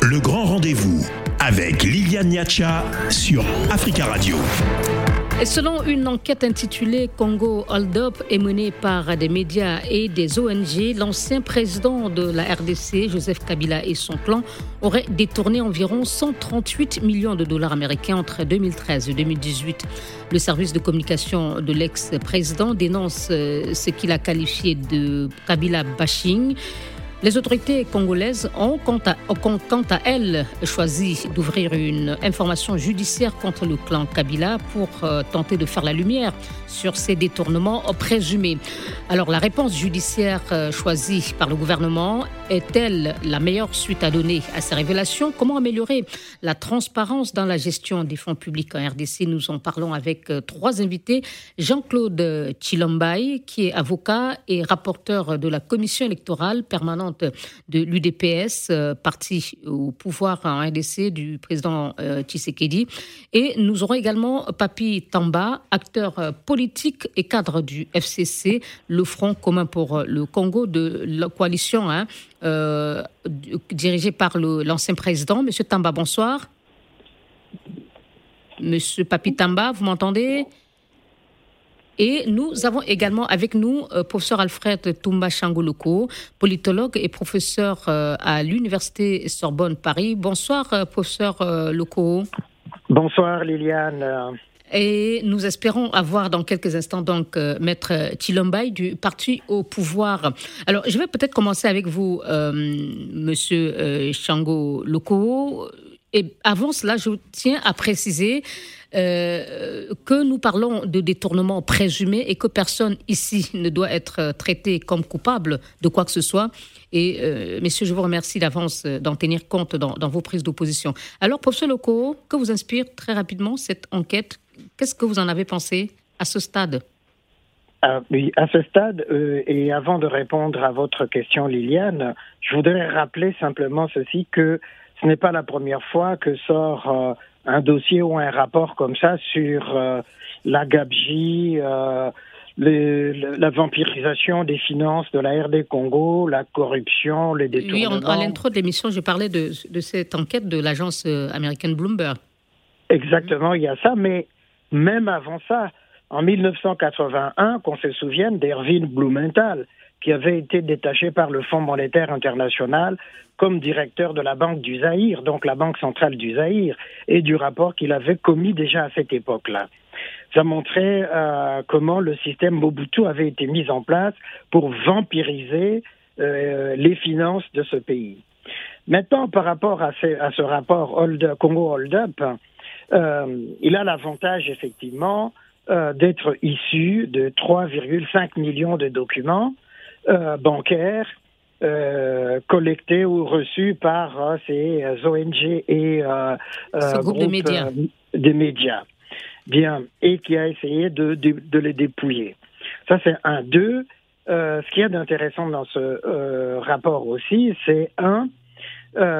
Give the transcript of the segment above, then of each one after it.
Le grand rendez-vous avec Liliane Niacha sur Africa Radio. Et selon une enquête intitulée Congo Hold Up et menée par des médias et des ONG, l'ancien président de la RDC, Joseph Kabila et son clan, auraient détourné environ 138 millions de dollars américains entre 2013 et 2018. Le service de communication de l'ex-président dénonce euh, ce qu'il a qualifié de Kabila bashing. Les autorités congolaises ont, quant à, elles, choisi d'ouvrir une information judiciaire contre le clan Kabila pour euh, tenter de faire la lumière sur ces détournements présumés. Alors, la réponse judiciaire euh, choisie par le gouvernement est-elle la meilleure suite à donner à ces révélations? Comment améliorer la transparence dans la gestion des fonds publics en RDC Nous en parlons avec euh, trois invités. Jean-Claude Chilombaï, qui est avocat et rapporteur de la commission électorale permanente de l'UDPS, euh, parti au pouvoir en RDC du président euh, Tshisekedi. Et nous aurons également Papi Tamba, acteur euh, politique et cadre du FCC, le Front commun pour le Congo de la coalition hein, dirigée par l'ancien président. Monsieur Tamba, bonsoir. Monsieur Papi Tamba, vous m'entendez? Et nous avons également avec nous euh, professeur Alfred Toumba Changoloko, politologue et professeur euh, à l'Université Sorbonne Paris. Bonsoir, euh, professeur Loko. Bonsoir, Liliane. Et nous espérons avoir dans quelques instants donc Maître Chilombaï du parti au pouvoir. Alors, je vais peut-être commencer avec vous, Monsieur Chango Loko. Et avant cela, je tiens à préciser euh, que nous parlons de détournement présumé et que personne ici ne doit être traité comme coupable de quoi que ce soit. Et euh, messieurs, je vous remercie d'avance d'en tenir compte dans, vos prises d'opposition. Alors, professeur Loco, que vous inspire très rapidement cette enquête? Qu'est-ce que vous en avez pensé à ce stade? Ah, oui, à ce stade, euh, et avant de répondre à votre question, Liliane, je voudrais rappeler simplement ceci que ce n'est pas la première fois que sort un dossier ou un rapport comme ça sur euh, la gabegie, euh, la vampirisation des finances de la RD Congo, la corruption, les détournements. Oui, à l'intro de l'émission, j'ai parlé de, de, cette enquête de l'agence euh, américaine Bloomberg. Exactement, il y a ça, mais même avant ça, en 1981, qu'on se souvienne d'Erwin Blumenthal, qui avait été détaché par le Fonds monétaire international comme directeur de la Banque du Zaïre, donc la Banque centrale du Zaïre, et du rapport qu'il avait commis déjà à cette époque-là. Ça montrait euh, comment le système Mobutu avait été mis en place pour vampiriser euh, les finances de ce pays. Maintenant, par rapport à ce, rapport Congo Hold Up, euh, il a l'avantage effectivement d'être issu de 3,5 millions de documents euh, bancaires euh, collectés ou reçus par euh, ces ONG et Ce groupe de médias. des médias. Bien, et qui a essayé de, de, les dépouiller. Ça, c'est un. Deux, ce qu'il y a d'intéressant dans ce rapport aussi, c'est un,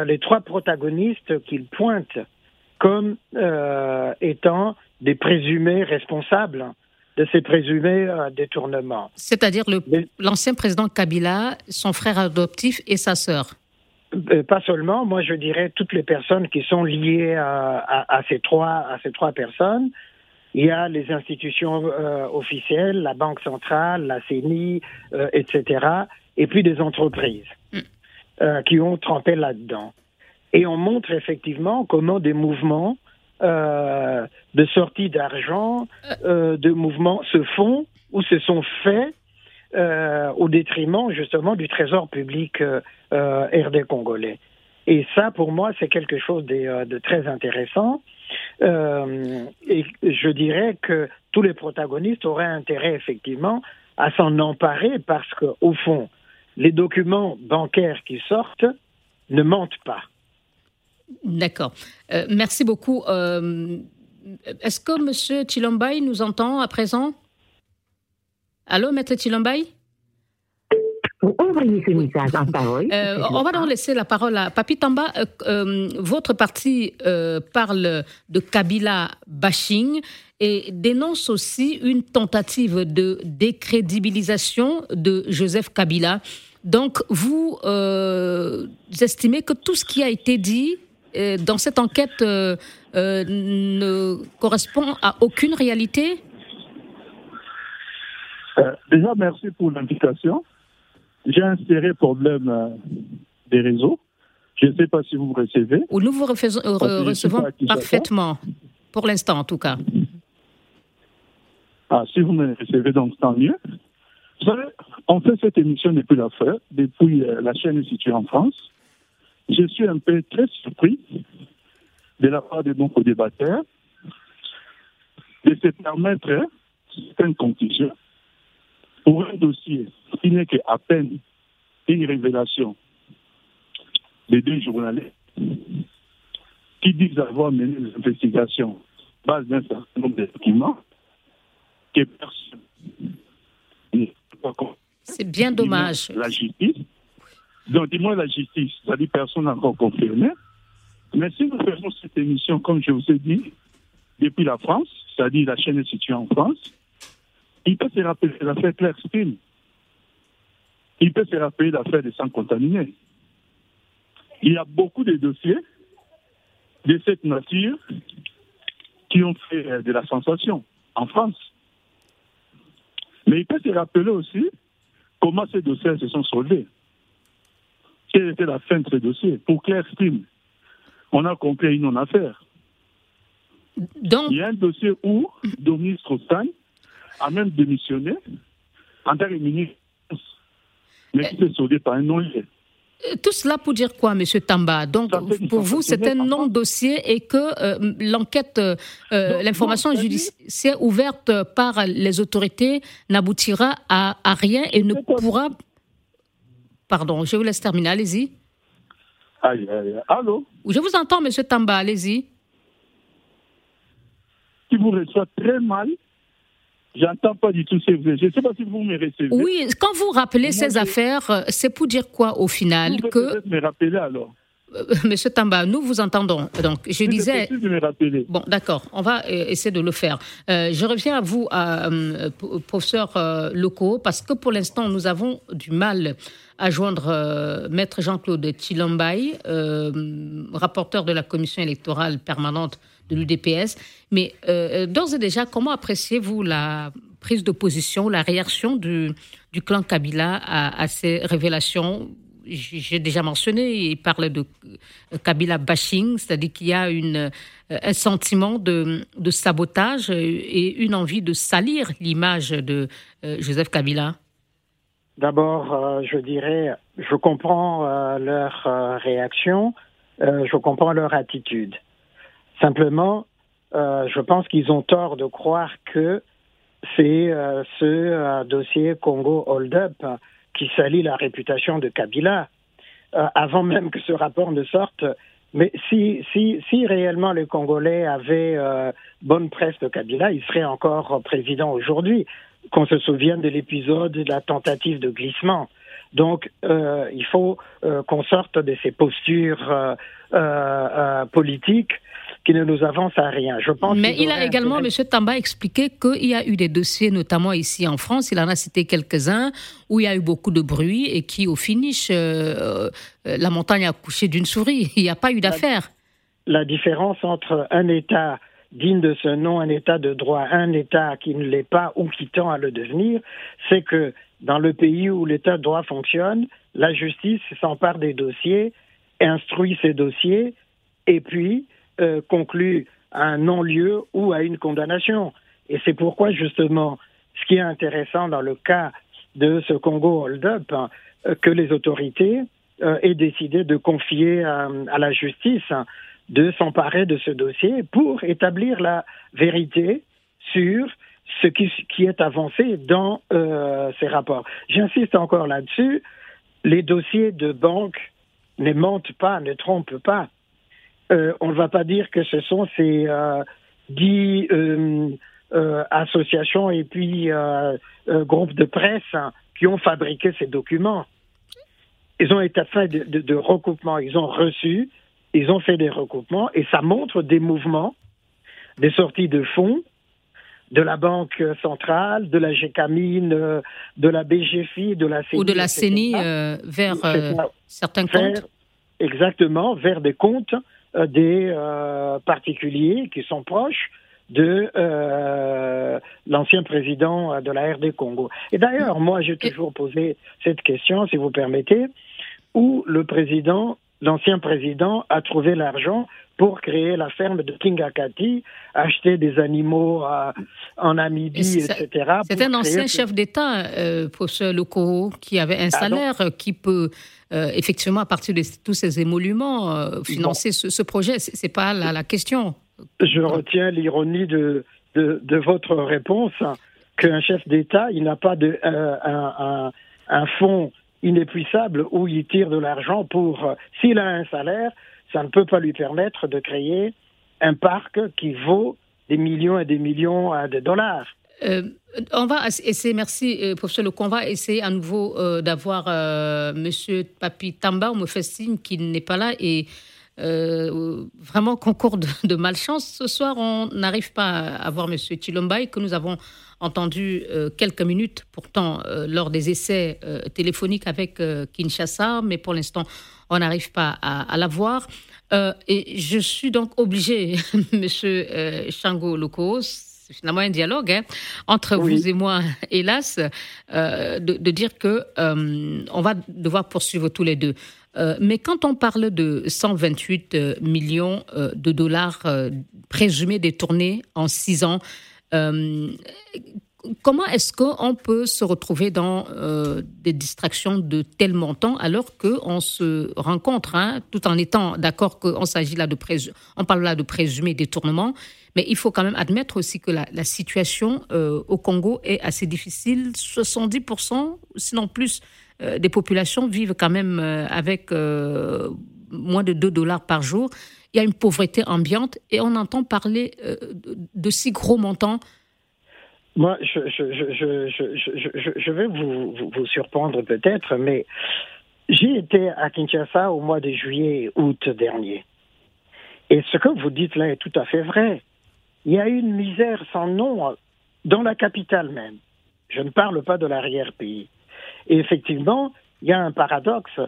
les trois protagonistes qu'il pointe comme étant des présumés responsables de ces présumés euh, détournements. C'est-à-dire l'ancien président Kabila, son frère adoptif et sa sœur euh, pas seulement, moi je dirais toutes les personnes qui sont liées à, ces, trois, à ces trois personnes. Il y a les institutions euh, officielles, la Banque centrale, la CENI, etc. Et puis des entreprises mm. qui ont trempé là-dedans. Et on montre effectivement comment des mouvements euh, de sortie d'argent, euh, de mouvements se font ou se sont faits euh, au détriment justement du trésor public RD congolais. Et ça, pour moi, c'est quelque chose de, de très intéressant. et je dirais que tous les protagonistes auraient intérêt effectivement à s'en emparer parce qu'au fond, les documents bancaires qui sortent ne mentent pas. D'accord. Euh, merci beaucoup. Euh, est-ce que M. Chilombaï nous entend à présent? Allô, Maître Chilombaï Envoyez ce message en parole. Euh, on va donc laisser la parole à Papi Tamba. votre parti parle de Kabila bashing et dénonce aussi une tentative de décrédibilisation de Joseph Kabila Donc, vous estimez que tout ce qui a été dit dans cette enquête ne correspond à aucune réalité Déjà, merci pour l'invitation. J'ai un sérieux problème des réseaux. Je ne sais pas si vous me recevez. Nous vous recevons parfaitement, pour l'instant en tout cas. Ah, si vous me recevez, donc tant mieux. Vous savez, on fait cette émission depuis la fin, depuis euh, la chaîne est située en France. Je suis un peu très surpris de la part de nos débatteurs de se permettre certaines conclusions pour un dossier qui n'est qu'à peine une révélation les deux journalistes qui disent avoir mené des investigations base d'un certain nombre de documents que personne C'est bien dommage. La justice. Donc, dis-moi la justice, c'est-à-dire personne n'a encore confirmé. Mais si nous faisons cette émission, comme je vous ai dit, depuis la France, c'est-à-dire la chaîne est située en France, il peut se rappeler l'affaire Claire Spin. Il peut se rappeler l'affaire des sangs contaminés. Il y a beaucoup de dossiers de cette nature qui ont fait euh, de la sensation en France. Mais il peut se rappeler aussi comment ces dossiers se sont soldés. Quelle était la fin de ces dossiers Pour Claire Steam, on a compris une non-affaire. Il y a un dossier où Dominique Strauss a même démissionné en tant que ministre, mais qui s'est soldé par un non-lieu. Euh, tout cela pour dire quoi, Monsieur Tamba Donc, pour vous, c'est un non-dossier et que euh, l'enquête, euh, l'information judiciaire ouverte par les autorités n'aboutira à, rien et ne pourra. Pardon, je vous laisse terminer. Allez-y. Aïe, aïe, Allô? Je vous entends, Monsieur Tamba. Allez-y. Qui vous reçoit très mal J'entends pas du tout ce que vous Je ne sais pas si vous me recevez. Oui, quand vous rappelez ces affaires, euh, c'est pour dire quoi au final vous que... me rappeler alors. Euh, Monsieur Tamba, nous vous entendons. Donc, je disais. Me. Bon, d'accord. On va euh, essayer de le faire. je reviens à vous, à, professeur locaux, parce que pour l'instant, nous avons du mal à joindre Maître Jean-Claude Chilambay, rapporteur de la commission électorale permanente de l'UDPS. Mais euh, d'ores et déjà, comment appréciez-vous la prise de position, la réaction du, du clan Kabila à, ces révélations j'ai déjà mentionné, il parle de euh, Kabila bashing, c'est-à-dire qu'il y a euh, un sentiment de, sabotage et une envie de salir l'image de Joseph Kabila. D'abord, je dirais, je comprends leur réaction, je comprends leur attitude. Simplement, euh, je pense qu'ils ont tort de croire que c'est euh, ce euh, dossier Congo Hold Up qui salit la réputation de Kabila, avant même que ce rapport ne sorte. Mais si, si, si réellement les Congolais avaient bonne presse de Kabila, il serait encore président aujourd'hui. Qu'on se souvienne de l'épisode de la tentative de glissement. Donc, il faut qu'on sorte de ces postures politiques qui ne nous avance à rien. Je pense Mais il a également, M. Tamba, expliqué qu'il y a eu des dossiers, notamment ici en France, il en a cité quelques-uns, où il y a eu beaucoup de bruit et qui, au finish, euh, euh, la montagne a couché d'une souris. Il n'y a pas eu d'affaire. La, différence entre un État digne de ce nom, un État de droit, un État qui ne l'est pas ou qui tend à le devenir, c'est que dans le pays où l'État de droit fonctionne, la justice s'empare des dossiers, instruit ces dossiers, et puis euh, à un non-lieu ou à une condamnation. Et c'est pourquoi, justement, ce qui est intéressant dans le cas de ce Congo hold-up, hein, que les autorités euh, aient décidé de confier à, la justice hein, de s'emparer de ce dossier pour établir la vérité sur ce qui, est avancé dans euh, ces rapports. J'insiste encore là-dessus, les dossiers de banque ne mentent pas, ne trompent pas. Euh, on ne va pas dire que ce sont ces euh, dix euh, associations et puis groupes de presse hein, qui ont fabriqué ces documents. Ils ont été faits de, de, recoupements, ils ont reçu, ils ont fait des recoupements et ça montre des mouvements, des sorties de fonds de la Banque centrale, de la GECAMINE, de la BGFI, de la CENI. Ou de la CENI vers certains comptes Exactement, vers des comptes des particuliers qui sont proches de euh, l'ancien président de la RD Congo. Et d'ailleurs, moi, j'ai toujours posé cette question, si vous permettez, où le président, l'ancien président, a trouvé l'argent pour créer la ferme de Kingakati, acheter des animaux euh, en Namibie, etc. C'est un ancien chef d'État, euh, professeur Lokoro, qui avait un salaire qui peut euh, effectivement, à partir de tous ces émoluments, euh, financer ce, projet. Ce n'est pas la, question. Je retiens l'ironie de, de, votre réponse, qu'un chef d'État, il n'a pas de, euh, un, un, un, fonds inépuisable où il tire de l'argent pour... S'il a un salaire, ça ne peut pas lui permettre de créer un parc qui vaut des millions et des millions euh, de dollars. Euh, on va essayer, merci euh, professeur on va essayer à nouveau euh, d'avoir monsieur Papi Tamba, on me fait signe qu'il n'est pas là et vraiment concours de, de, malchance. Ce soir, on n'arrive pas à avoir monsieur Chilombaï que nous avons entendu quelques minutes pourtant lors des essais téléphoniques avec Kinshasa, mais pour l'instant, on n'arrive pas à, à l'avoir. et je suis donc obligé, monsieur Chango Locos, c'est finalement un dialogue hein, entre oui. vous et moi, hélas, euh, de, de, dire que euh, on va devoir poursuivre tous les deux. Euh, mais quand on parle de 128 euh, millions de dollars présumés détournés en six ans, comment est-ce qu'on peut se retrouver dans euh, des distractions de tel montant alors qu'on se rencontre, hein, tout en étant d'accord qu'on s'agit là de présumé, on parle là de présumé détournement, mais il faut quand même admettre aussi que la, la situation euh, au Congo est assez difficile. 70%, sinon plus, euh, des populations vivent quand même avec moins de 2 dollars par jour. Il y a une pauvreté ambiante et on entend parler de, de si gros montants moi, je, je, vais vous, surprendre peut-être, mais j'ai été à Kinshasa au mois de juillet août dernier. Et ce que vous dites là est tout à fait vrai. Il y a une misère sans nom dans la capitale même. Je ne parle pas de l'arrière-pays. Et effectivement, il y a un paradoxe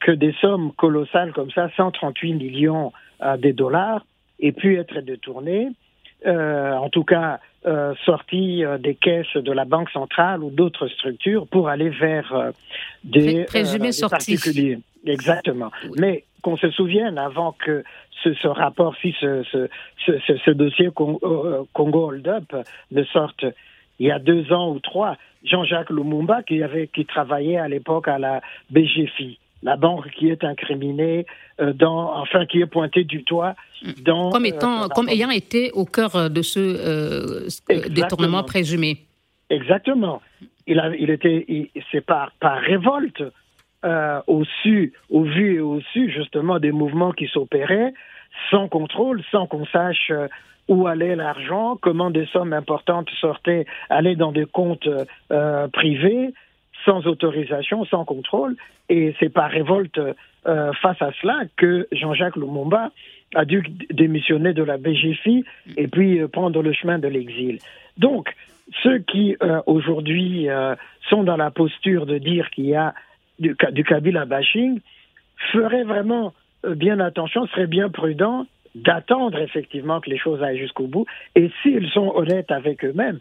que des sommes colossales comme ça, 138 millions euh, de dollars, aient pu être détournées euh, en tout cas euh, sortis euh, des caisses de la Banque centrale ou d'autres structures pour aller vers euh, des, Présumé des particuliers. Exactement. Oui. Mais qu'on se souvienne, avant que ce, ce rapport, si ce, ce, ce, ce dossier Congo, Congo Hold Up ne sorte il y a deux ans ou trois, Jean-Jacques Lumumba, qui, avait, qui travaillait à l'époque à la BGFI, la banque qui est incriminée, euh, dans, enfin qui est pointée du doigt dans comme étant, euh, comme ayant été au cœur de ce euh, détournement présumé. Exactement. Il a, il était, c'est par par révolte euh, au su, au vu et au su justement des mouvements qui s'opéraient sans contrôle, sans qu'on sache où allait l'argent, comment des sommes importantes sortaient, allaient dans des comptes euh, privés sans autorisation, sans contrôle. Et c'est par révolte euh, face à cela que Jean-Jacques Lumumba a dû démissionner de la BGFI et puis euh, prendre le chemin de l'exil. Donc, ceux qui euh, aujourd'hui sont dans la posture de dire qu'il y a du, du Kabila bashing feraient vraiment bien attention, seraient bien prudents d'attendre effectivement que les choses aillent jusqu'au bout. Et s'ils sont honnêtes avec eux-mêmes,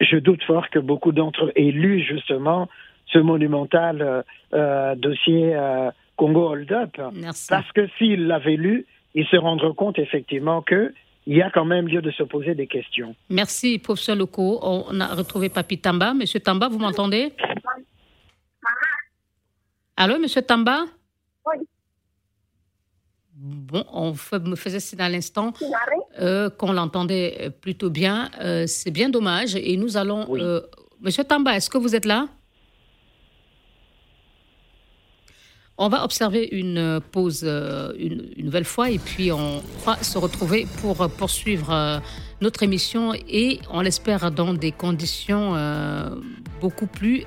je doute fort que beaucoup d'entre eux aient lu justement ce monumental euh, euh, dossier euh, Congo Hold Up. Merci. Parce que s'ils l'avaient lu, ils se rendraient compte effectivement que il y a quand même lieu de se poser des questions. Merci, professeur Loco. On a retrouvé Papi Tamba. Monsieur Tamba, vous m'entendez? Allô, monsieur Tamba? Oui. Bon, on me faisait signe à l'instant euh, qu'on l'entendait plutôt bien. Euh, C'est bien dommage. Et nous allons. Oui. Euh, monsieur Tamba, est-ce que vous êtes là? On va observer une pause une, une, nouvelle fois et puis on va se retrouver pour poursuivre notre émission et on l'espère dans des conditions beaucoup plus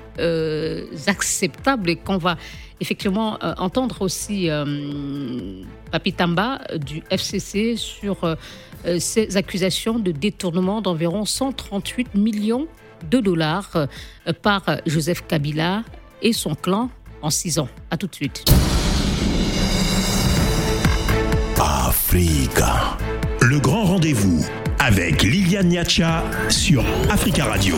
acceptable et qu'on va effectivement entendre aussi Papi Tamba du FCC sur ces accusations de détournement d'environ 138 millions de dollars par Joseph Kabila et son clan en six ans. À tout de suite. Le grand rendez-vous avec Liliane Niacha sur Africa Radio.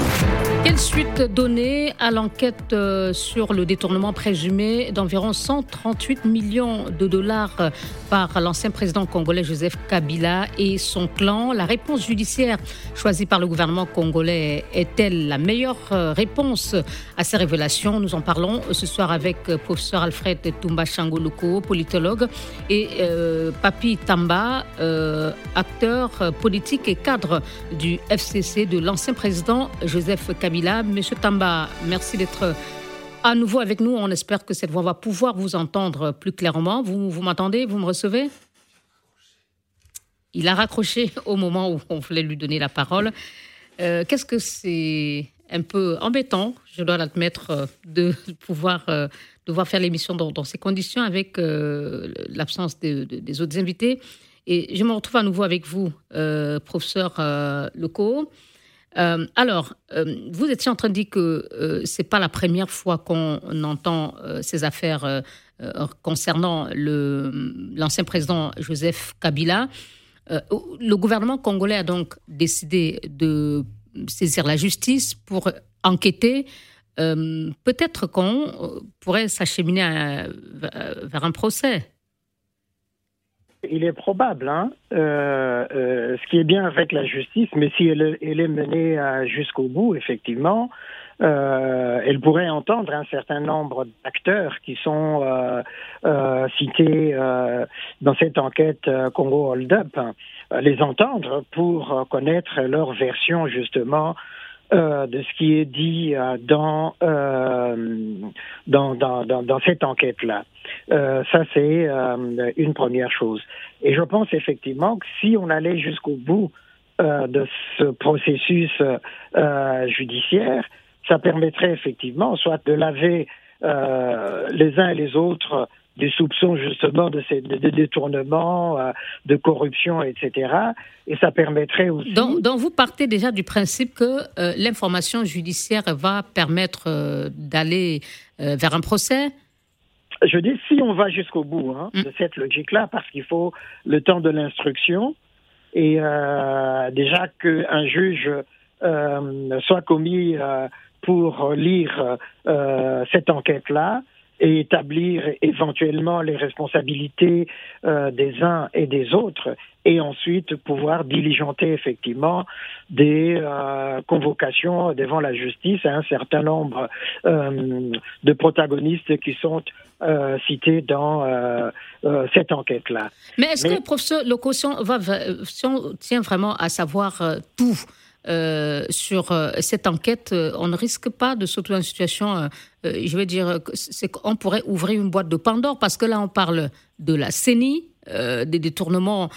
Quelle suite donner à l'enquête euh, sur le détournement présumé d'environ 138 millions de dollars euh, par l'ancien président congolais Joseph Kabila et son clan? La réponse judiciaire choisie par le gouvernement congolais est-elle la meilleure euh, réponse à ces révélations? Nous en parlons ce soir avec professeur Alfred Tumba Changoluko, politologue, et Papi Tamba, acteur politique cadre du FCC de l'ancien président Joseph Kabila. Monsieur Tamba, merci d'être à nouveau avec nous. On espère que cette voix va pouvoir vous entendre plus clairement. Vous, vous m'entendez? Vous me recevez? Il a raccroché au moment où on voulait lui donner la parole. Euh, qu'est-ce que c'est un peu embêtant, je dois l'admettre, euh, de pouvoir euh, devoir faire l'émission dans, ces conditions avec l'absence des autres invités? Et je me retrouve à nouveau avec vous, euh, professeur euh, Leco. Euh, alors, vous étiez en train de dire que ce n'est pas la première fois qu'on entend ces affaires concernant l'ancien président Joseph Kabila. le gouvernement congolais a donc décidé de saisir la justice pour enquêter. Peut-être qu'on pourrait s'acheminer vers un procès il est probable, hein, euh, euh, ce qui est bien avec la justice, mais si elle, est menée jusqu'au bout, effectivement, euh, elle pourrait entendre un certain nombre d'acteurs qui sont cités dans cette enquête Congo Hold Up, hein, les entendre pour connaître leur version justement euh, de ce qui est dit euh, dans, euh, dans, dans, dans, cette enquête-là. ça, c'est une première chose. Et je pense effectivement que si on allait jusqu'au bout de ce processus judiciaire, ça permettrait effectivement soit de laver les uns et les autres des soupçons justement de, ces, de, détournement, euh, de corruption, etc. Et ça permettrait aussi... Donc, vous partez déjà du principe que euh, l'information judiciaire va permettre euh, d'aller vers un procès? Je dis si on va jusqu'au bout hein, mm. de cette logique-là, parce qu'il faut le temps de l'instruction, et déjà qu'un juge soit commis pour lire cette enquête-là, et établir éventuellement les responsabilités euh, des uns et des autres et ensuite pouvoir diligenter effectivement des euh, convocations devant la justice à un certain nombre euh, de protagonistes qui sont cités dans cette enquête-là. Mais est-ce que, professeur Locotion, va, si on tient vraiment à savoir tout euh, sur euh, cette enquête, euh, on ne risque pas de se retrouver dans une situation, je veux dire, c'est qu'on pourrait ouvrir une boîte de Pandore, parce que là, on parle de la CENI, des détournements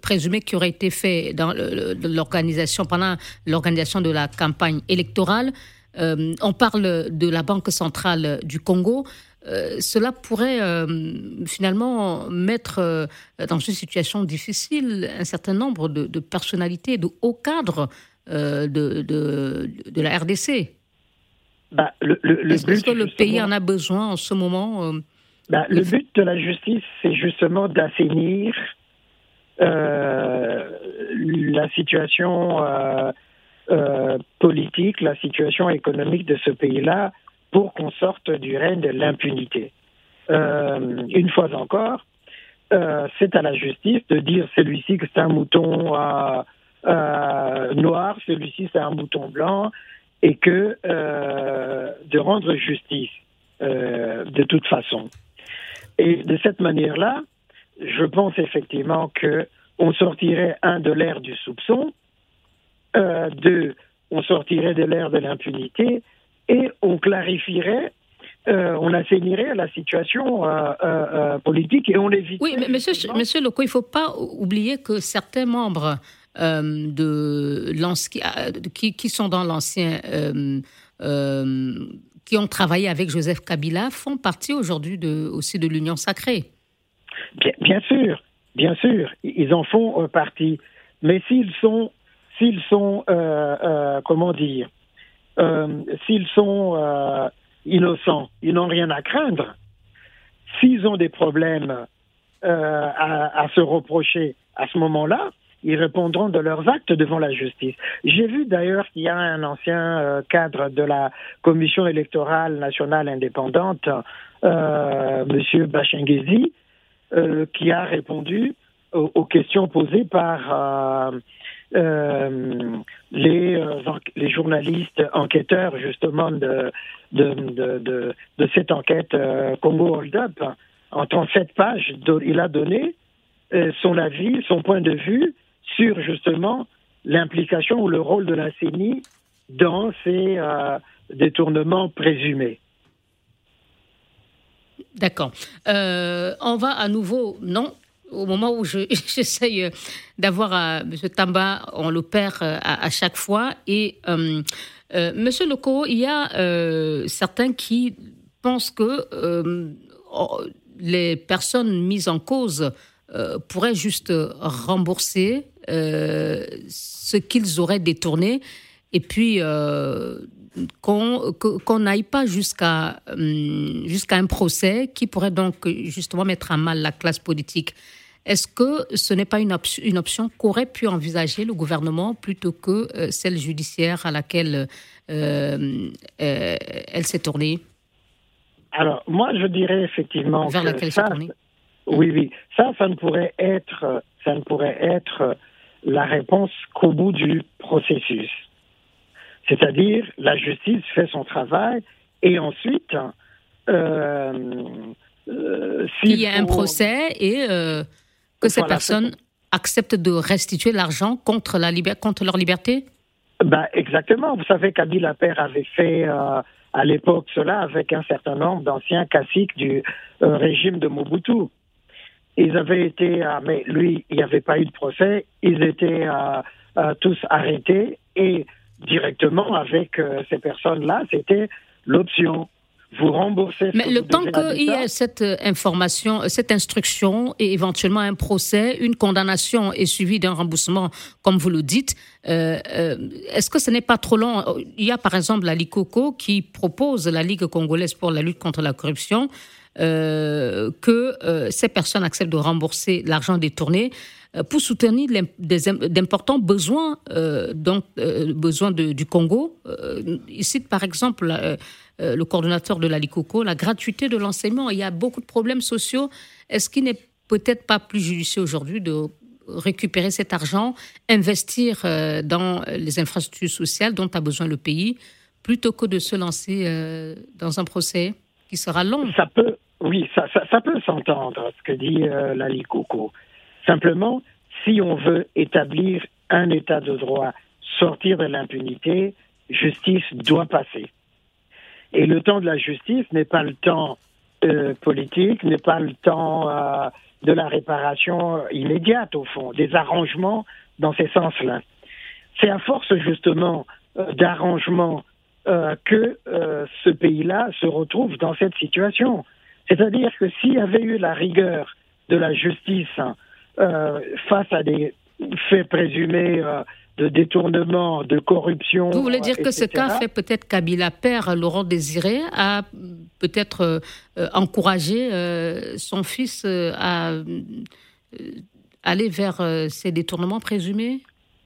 présumés qui auraient été faits dans l'organisation pendant l'organisation de la campagne électorale. on parle de la Banque centrale du Congo. Euh, cela pourrait euh, finalement mettre euh, dans une situation difficile un certain nombre de, personnalités, de hauts cadres de, de, la RDC. Bah, Est-ce que le pays en a besoin en ce moment bah, Le but de la justice, c'est justement d'assainir la situation politique, la situation économique de ce pays-là pour qu'on sorte du règne de l'impunité. Euh, une fois encore, euh, c'est à la justice de dire celui-ci que c'est un mouton euh, noir, celui-ci c'est un mouton blanc, et que de rendre justice de toute façon. Et de cette manière-là, je pense effectivement que on sortirait un de l'ère du soupçon, deux, on sortirait de l'ère de l'impunité, et on clarifierait euh, on assainirait la situation euh, euh, politique et on éviterait... Oui, mais monsieur, monsieur Leco, il ne faut pas oublier que certains membres de qui, qui, sont dans l'ancien qui ont travaillé avec Joseph Kabila font partie aujourd'hui de, aussi de l'Union sacrée. Bien, bien, sûr, bien sûr, ils en font partie. Mais s'ils sont, s'ils sont, comment dire, s'ils sont innocents, ils n'ont rien à craindre. S'ils ont des problèmes euh, à, se reprocher à ce moment-là, ils répondront de leurs actes devant la justice. J'ai vu d'ailleurs qu'il y a un ancien euh, cadre de la Commission électorale nationale indépendante, euh, Monsieur Bachengezi, euh, qui a répondu aux, questions posées par les, les journalistes enquêteurs justement de, de, de, cette enquête Congo Hold Up en 37 pages, il a donné euh, son avis, son point de vue sur justement l'implication ou le rôle de la CENI dans ces euh, détournements présumés. D'accord. Euh, on va à nouveau, non au moment où j'essaye d'avoir M. Tamba, on le perd à, chaque fois. Et M. Monsieur Loco, il y a certains qui pensent que les personnes mises en cause euh, pourraient juste rembourser euh, ce qu'ils auraient détourné et puis euh, qu'on n'aille pas jusqu'à jusqu'à un procès qui pourrait donc justement mettre à mal la classe politique. Est-ce que ce n'est pas une, une option qu'aurait pu envisager le gouvernement plutôt que celle judiciaire à laquelle elle s'est tournée? Alors, moi, je dirais effectivement Vers que ça, oui, oui, ça, ça ne pourrait être, ça ne pourrait être la réponse qu'au bout du processus. C'est-à-dire, la justice fait son travail et ensuite, euh, euh, s'il y a un procès et euh, que ces personnes acceptent de restituer l'argent contre, la contre leur liberté? Ben, Exactement. Vous savez qu'Abila Père avait fait à l'époque cela avec un certain nombre d'anciens caciques du euh, régime de Mobutu. Ils avaient été, euh, mais lui, il n'y avait pas eu de procès, ils étaient euh, tous arrêtés et directement avec ces personnes-là, c'était l'option vous remboursez. Mais le temps qu'il y ait cette information, cette instruction et éventuellement un procès, une condamnation est suivie d'un remboursement, comme vous le dites, euh, euh, est-ce que ce n'est pas trop long? Il y a par exemple la Ligue Coco qui propose, la Ligue congolaise pour la lutte contre la corruption, euh, que ces personnes acceptent de rembourser l'argent détourné pour soutenir d'importants besoins, donc, besoins du Congo. il cite par exemple euh, le coordonnateur de la LICOCO, la gratuité de l'enseignement. Il y a beaucoup de problèmes sociaux. Est-ce qu'il n'est peut-être pas plus judicieux aujourd'hui de récupérer cet argent, investir euh, dans les infrastructures sociales dont a besoin le pays, plutôt que de se lancer euh, dans un procès qui sera long? Ça peut, oui, ça, peut s'entendre, ce que dit la LICOCO. Simplement, si on veut établir un état de droit, sortir de l'impunité, justice doit passer. Et le temps de la justice n'est pas le temps euh, politique, n'est pas le temps euh, de la réparation immédiate, au fond, des arrangements dans ces sens-là. C'est à force justement euh, d'arrangements que ce pays-là se retrouve dans cette situation. C'est-à-dire que s'il y avait eu la rigueur de la justice face à des faits présumés de détournement, de corruption. Vous voulez dire que ce cas fait peut-être Kabila père Laurent Désiré a peut-être euh, encouragé euh, son fils euh, à aller vers ces détournements présumés?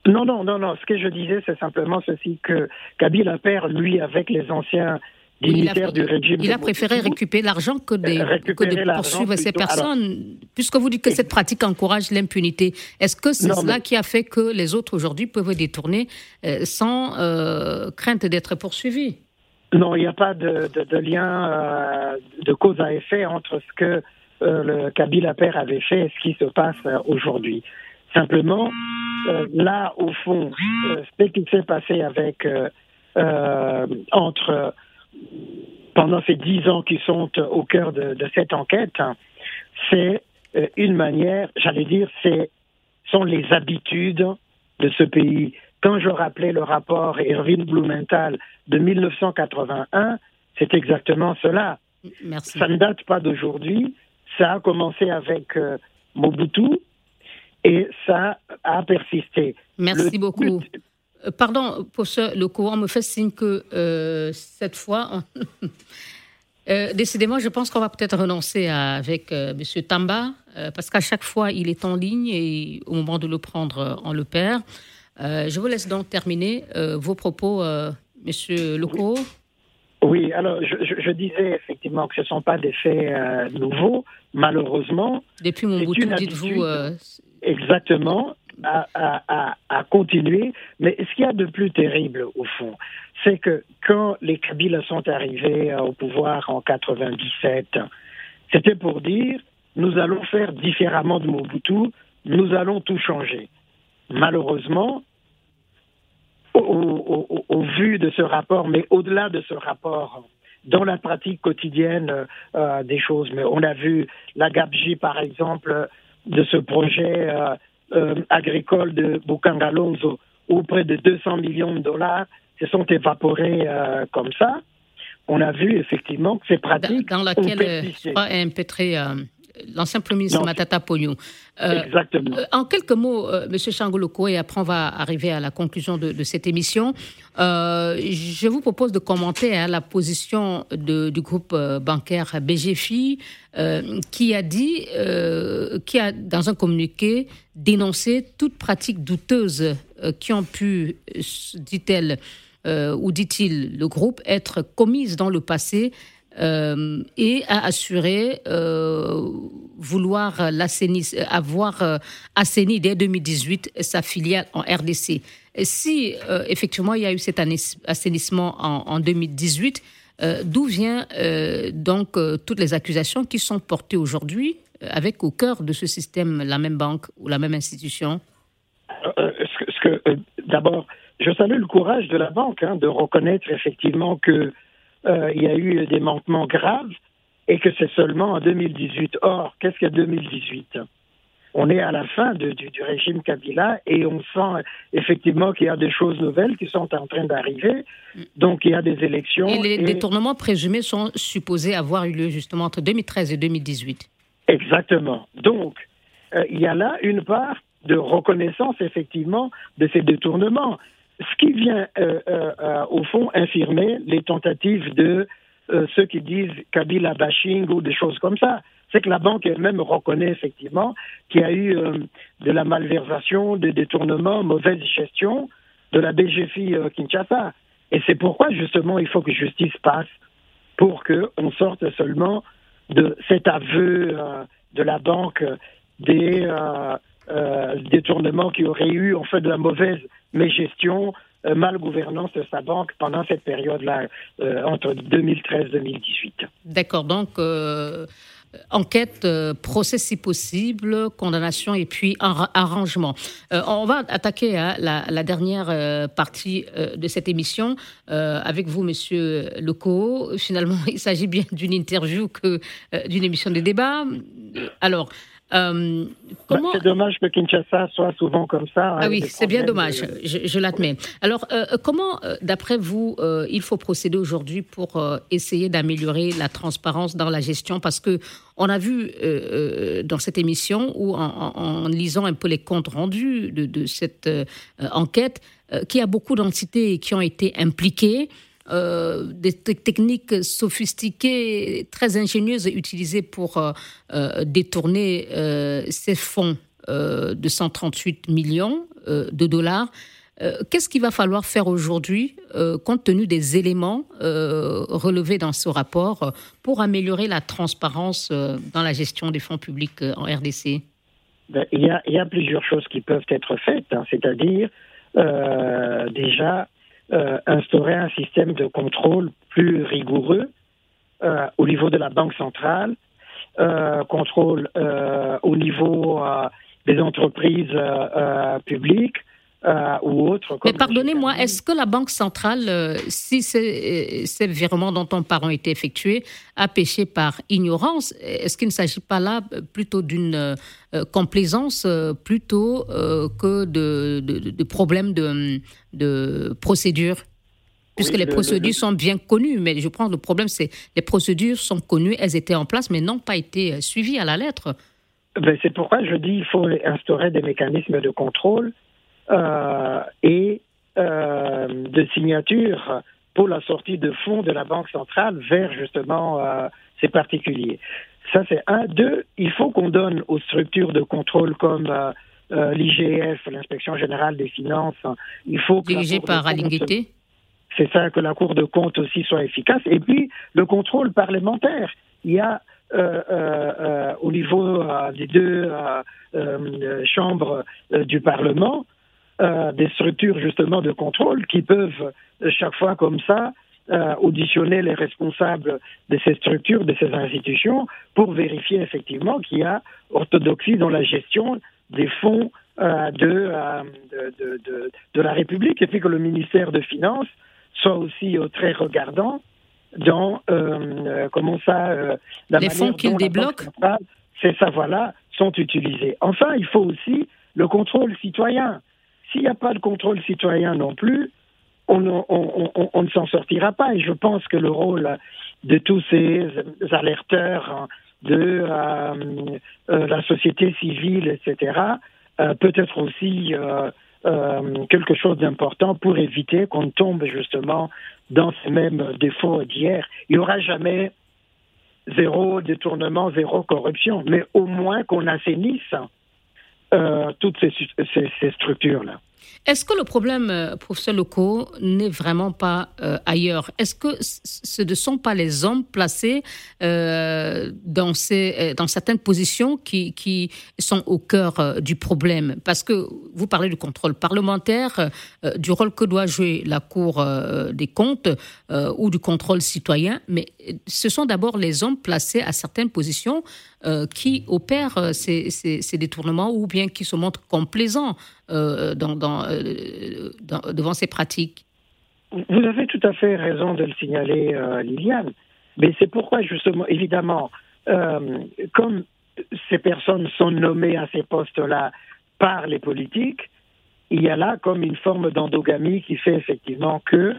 Non, non, non, non. Ce que je disais, c'est simplement ceci que Kabila père, lui, avec les anciens il a, du régime il a préféré récupérer l'argent que, de poursuivre ces personnes, puisque vous dites que cette pratique encourage l'impunité. Est-ce que c'est cela qui a fait que les autres aujourd'hui peuvent détourner euh, sans euh, crainte d'être poursuivis? Non, il n'y a pas de, lien euh, de cause à effet entre ce que le Kabila père avait fait et ce qui se passe aujourd'hui. Simplement, là, au fond, ce qui s'est passé avec entre pendant ces dix ans qui sont au cœur de, cette enquête, c'est euh, une manière, j'allais dire, c'est sont les habitudes de ce pays quand je rappelais le rapport Irving Blumenthal de 1981, c'est exactement cela. Merci. Ça ne date pas d'aujourd'hui. Ça a commencé avec euh, Mobutu et ça a persisté. Merci beaucoup. Euh, pardon, pour ce, le courant me fait signe que euh, cette fois, décidément, je pense qu'on va peut-être renoncer avec M. Tamba, parce qu'à chaque fois, il est en ligne et au moment de le prendre, on le perd. je vous laisse donc terminer vos propos, M. Lecourt. Oui, alors je, disais effectivement que ce ne sont pas des faits euh, nouveaux, malheureusement. Depuis mon bout dites-vous. Euh, exactement, à, continuer. Mais ce qu'il y a de plus terrible, au fond, c'est que quand les Kabyles sont arrivés euh, au pouvoir en 97, c'était pour dire nous allons faire différemment de Mobutu, nous allons tout changer. Malheureusement, au, vu de ce rapport, mais au-delà de ce rapport, dans la pratique quotidienne euh, des choses. Mais on a vu la GABJ, par exemple, de ce projet euh, euh, agricole de Bukangalonzo, où près de 200 millions de dollars se sont évaporés comme ça. On a vu effectivement que ces pratiques. Dans, laquelle ont impétré l'ancien Premier ministre Matata Pogno. Euh, Exactement. Euh, en quelques mots, euh, M. Changoloko, et après on va arriver à la conclusion de, cette émission, je vous propose de commenter hein, la position du groupe bancaire BGFI qui a dit, qui a dans un communiqué dénoncé toute pratique douteuse qui ont pu, dit-elle, ou dit-il, le groupe, être commise dans le passé euh, et a assuré euh, vouloir avoir euh, assaini dès 2018 sa filiale en RDC. si effectivement il y a eu cet assainissement en, 2018, d'où vient donc toutes les accusations qui sont portées aujourd'hui avec au cœur de ce système la même banque ou la même institution? D'abord, je salue le courage de la banque hein, de reconnaître effectivement que euh, il y a eu des manquements graves et que c'est seulement en 2018. Or, qu'est-ce que 2018 on est à la fin du, régime Kabila et on sent effectivement qu'il y a des choses nouvelles qui sont en train d'arriver. Donc il y a des élections. Et les détournements présumés sont supposés avoir eu lieu justement entre 2013 et 2018. Exactement. Donc euh, il y a là une part de reconnaissance effectivement de ces détournements ce qui vient euh, euh, euh, au fond infirmer les tentatives de ceux qui disent Kabila bashing ou des choses comme ça. C'est que la banque elle-même reconnaît effectivement qu'il y a eu de la malversation, des détournements, mauvaise gestion de la BGFI Kinshasa. Et c'est pourquoi justement il faut que justice passe pour qu'on sorte seulement de cet aveu de la banque des détournements qui auraient eu en fait de la mauvaise mais gestion, euh, mal gouvernance de sa banque pendant cette période-là, euh, entre 2013-2018. D'accord, donc euh, enquête, procès si possible, condamnation et puis arrangement. on va attaquer hein, la, dernière partie de cette émission avec vous, Monsieur Leco. Finalement, il s'agit bien d'une interview que d'une émission de débat. Alors, euh, bah, c'est dommage que Kinshasa soit souvent comme ça. Hein, ah oui, c'est bien dommage, je, l'admets. Alors, euh, comment, euh, d'après vous, il faut procéder aujourd'hui pour essayer d'améliorer la transparence dans la gestion? Parce que on a vu dans cette émission, ou en, lisant un peu les comptes rendus de, de cette enquête, qu'il y a beaucoup d'entités qui ont été impliquées. Euh, des techniques sophistiquées, très ingénieuses utilisées pour euh, euh, détourner ces fonds de 138 millions de dollars. Qu'est-ce qu'il va falloir faire aujourd'hui, compte tenu des éléments relevés dans ce rapport, pour améliorer la transparence dans la gestion des fonds publics en RDC ben, il, y a, plusieurs choses qui peuvent être faites, hein. c'est-à-dire déjà euh, instaurer un système de contrôle plus rigoureux euh, au niveau de la Banque centrale, euh, contrôle au niveau des entreprises publiques, euh, ou autres. Mais pardonnez-moi, est-ce que la Banque centrale, euh, si ces, ces, virements dont on parle ont été effectués, a péché par ignorance Est-ce qu'il ne s'agit pas là plutôt d'une complaisance plutôt que de, de, problèmes de, de procédure Puisque les procédures sont bien connues, mais je pense que le problème, c'est les procédures sont connues, elles étaient en place, mais n'ont pas été suivies à la lettre. Ben, c'est pourquoi je dis qu'il faut instaurer des mécanismes de contrôle euh, et euh, de signature pour la sortie de fonds de la Banque centrale vers justement euh, ces particuliers. Ça, c'est un. Deux, il faut qu'on donne aux structures de contrôle comme l'IGF, l'inspection générale des finances, il faut dirigé par Alingueté. C'est ça que la Cour de compte aussi soit efficace. Et puis le contrôle parlementaire. Il y a euh, euh, au niveau des deux chambres du Parlement euh, des structures justement de contrôle qui peuvent euh, chaque fois comme ça euh, auditionner les responsables de ces structures, de ces institutions, pour vérifier effectivement qu'il y a orthodoxie dans la gestion des fonds de, de, de, de, la République et puis que le ministère de Finances soit aussi très regardant dans comment ça la les fonds qu'il débloque ces savoirs-là sont utilisés. Enfin, il faut aussi le contrôle citoyen. S'il n'y a pas de contrôle citoyen non plus, on, ne s'en sortira pas. Et je pense que le rôle de tous ces alerteurs de euh, euh, la société civile, etc., euh, peut être aussi quelque chose d'important pour éviter qu'on tombe justement dans ces mêmes défauts d'hier. Il n'y aura jamais zéro détournement, zéro corruption, mais au moins qu'on assainisse toutes ces structures-là. Est-ce que le problème, euh, professeur Locaux, n'est vraiment pas euh, ailleurs? Est-ce que ce ne sont pas les hommes placés euh, dans, ces, dans certaines positions qui, qui sont au cœur du problème? Parce que vous parlez du contrôle parlementaire, du rôle que doit jouer la Cour des comptes ou du contrôle citoyen, mais ce sont d'abord les hommes placés à certaines positions qui opèrent ces, détournements ou bien qui se montrent complaisants euh, euh, devant ces pratiques Vous avez tout à fait raison de le signaler, euh, Liliane. Mais c'est pourquoi, justement, évidemment, comme ces personnes sont nommées à ces postes-là par les politiques, il y a là comme une forme d'endogamie qui fait effectivement que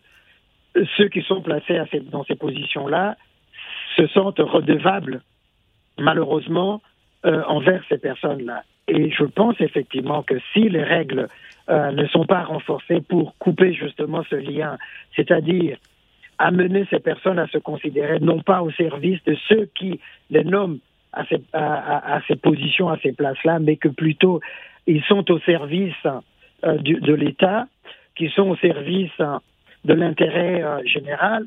ceux qui sont placés dans ces positions-là se sentent redevables, malheureusement, envers ces personnes-là. Et je pense effectivement que si les règles euh, ne sont pas renforcées pour couper justement ce lien, c'est-à-dire amener ces personnes à se considérer non pas au service de ceux qui les nomment à ces, à, ces positions, à ces places-là, mais que plutôt ils sont au service euh, de l'État, qui sont au service de l'intérêt euh, général,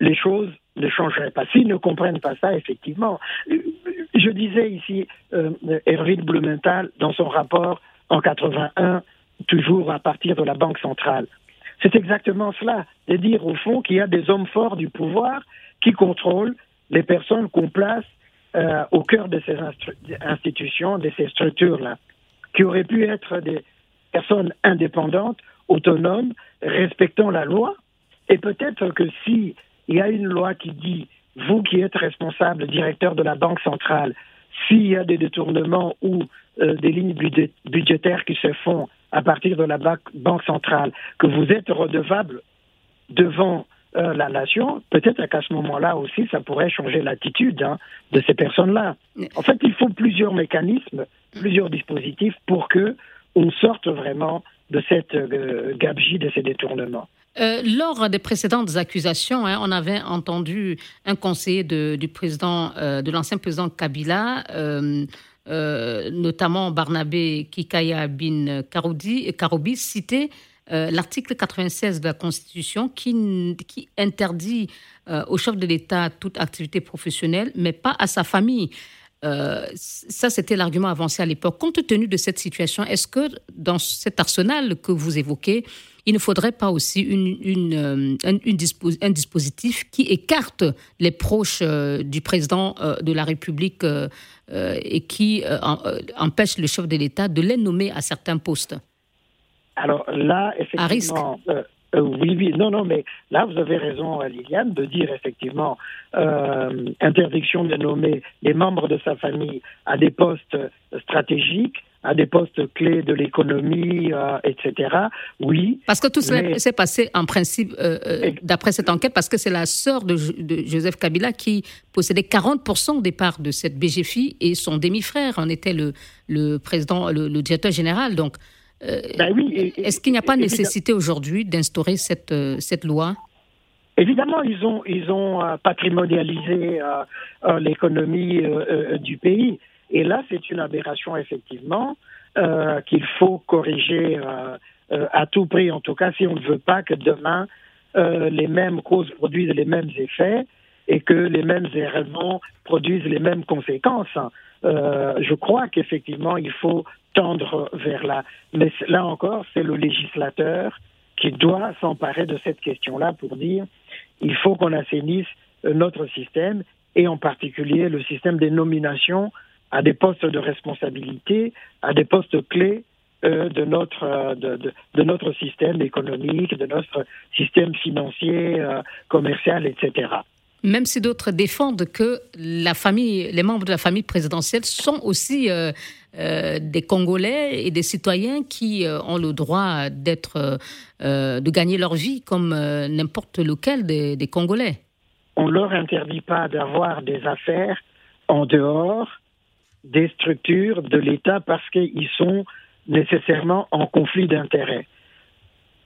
les choses ne changeraient pas. S'ils ne comprennent pas ça, effectivement, je disais ici, euh, Erwin Blumenthal, dans son rapport en 81, toujours à partir de la Banque centrale. C'est exactement cela, de dire au fond qu'il y a des hommes forts du pouvoir qui contrôlent les personnes qu'on place euh, au cœur de ces institutions, de ces structures-là, qui auraient pu être des personnes indépendantes, autonomes, respectant la loi. Et peut-être que si il y a une loi qui dit vous qui êtes responsable, directeur de la Banque centrale, s'il y a des détournements ou euh, des lignes budgétaires qui se font à partir de la Banque centrale, que vous êtes redevable devant euh, la nation, peut-être qu'à ce moment-là aussi, ça pourrait changer l'attitude hein, de ces personnes-là. En fait, il faut plusieurs mécanismes, plusieurs dispositifs pour que on sorte vraiment de cette euh, gabegie, de ces détournements. Euh, lors des précédentes accusations, hein, on avait entendu un conseiller de, du président, euh, de l'ancien président Kabila, euh, notamment Barnabé Kikaya bin Karoubi, citer l'article 96 de la Constitution qui interdit au chef de l'État toute activité professionnelle, mais pas à sa famille. ça, c'était l'argument avancé à l'époque. Compte tenu de cette situation, est-ce que dans cet arsenal que vous évoquez, il ne faudrait pas aussi une, euh, un, dispositif qui écarte les proches euh, du président euh, de la République et qui empêche le chef de l'État de les nommer à certains postes. Alors là, effectivement, euh, oui, oui, non, non, mais là, vous avez raison, Liliane, de dire effectivement euh, interdiction de nommer les membres de sa famille à des postes stratégiques, à des postes clés de l'économie, euh, etc. Oui. Parce que tout cela s'est passé en principe, euh, euh, d'après cette enquête, parce que c'est la sœur de, Joseph Kabila qui possédait 40% des parts de cette BGFI et son demi-frère en était le, le président, le, directeur général. Donc, ben oui, est-ce qu'il n'y a pas nécessité aujourd'hui d'instaurer cette, cette loi? Évidemment, ils ont, ils ont patrimonialisé l'économie du pays. Et là, c'est une aberration, effectivement, euh, qu'il faut corriger euh, euh, à tout prix, en tout cas, si on ne veut pas que demain, les mêmes causes produisent les mêmes effets et que les mêmes événements produisent les mêmes conséquences. je crois qu'effectivement, il faut tendre vers là. Mais là encore, c'est le législateur qui doit s'emparer de cette question-là pour dire il faut qu'on assainisse notre système et en particulier le système des nominations à des postes de responsabilité, à des postes clés euh, de, notre, euh, de, de, notre système économique, de notre système financier, euh, commercial, etc. Même si d'autres défendent que la famille, les membres de la famille présidentielle sont aussi des Congolais et des citoyens qui ont le droit d'être, de gagner leur vie comme n'importe lequel des, des Congolais. On ne leur interdit pas d'avoir des affaires en dehors des structures de l'État parce qu'ils sont nécessairement en conflit d'intérêts.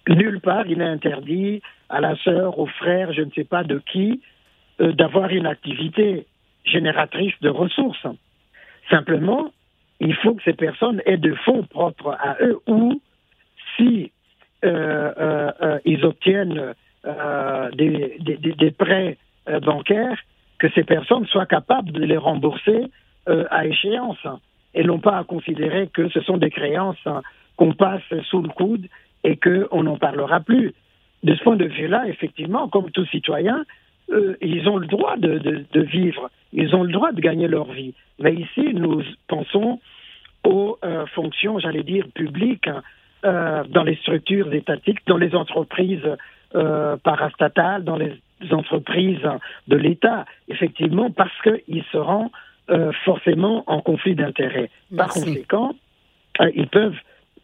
Nulle part il n'est interdit à la sœur, au frère, je ne sais pas de qui, euh, d'avoir une activité génératrice de ressources. Simplement, il faut que ces personnes aient de fonds propres à eux ou si euh, euh, ils obtiennent des, prêts bancaires, que ces personnes soient capables de les rembourser euh, à échéance et non pas à considérer que ce sont des créances qu'on passe sous le coude et qu'on n'en parlera plus. De ce point de vue-là, effectivement, comme tout citoyen, euh, ils ont le droit de, de, vivre, ils ont le droit de gagner leur vie. Mais ici, nous pensons aux euh, fonctions, j'allais dire, publiques, dans les structures étatiques, dans les entreprises parastatales, dans les entreprises de l'État, effectivement, parce qu'ils seront euh, forcément en conflit d'intérêts. Par conséquent, euh, ils peuvent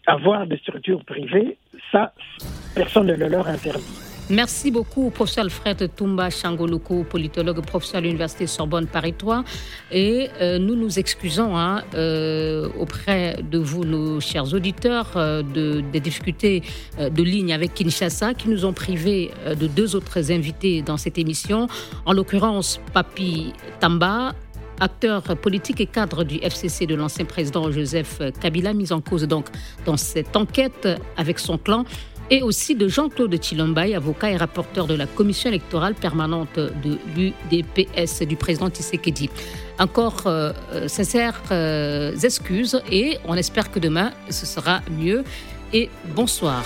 avoir des structures privées, ça, personne ne le leur interdit. Merci beaucoup, professeur Alfred Toumba Changoloko, politologue, professeur à l'Université Sorbonne Paris 3. Et euh, nous nous excusons hein, auprès de vous, nos chers auditeurs, de, des difficultés de ligne avec Kinshasa qui nous ont privés de deux autres invités dans cette émission, en l'occurrence Papi Tamba acteur politique et cadre du FCC de l'ancien président Joseph Kabila, mis en cause donc dans cette enquête avec son clan et aussi de Jean-Claude Chilombaï, avocat et rapporteur de la commission électorale permanente de l'UDPS du président Tshisekedi. Encore euh, sincères euh, excuses et on espère que demain ce sera mieux et bonsoir.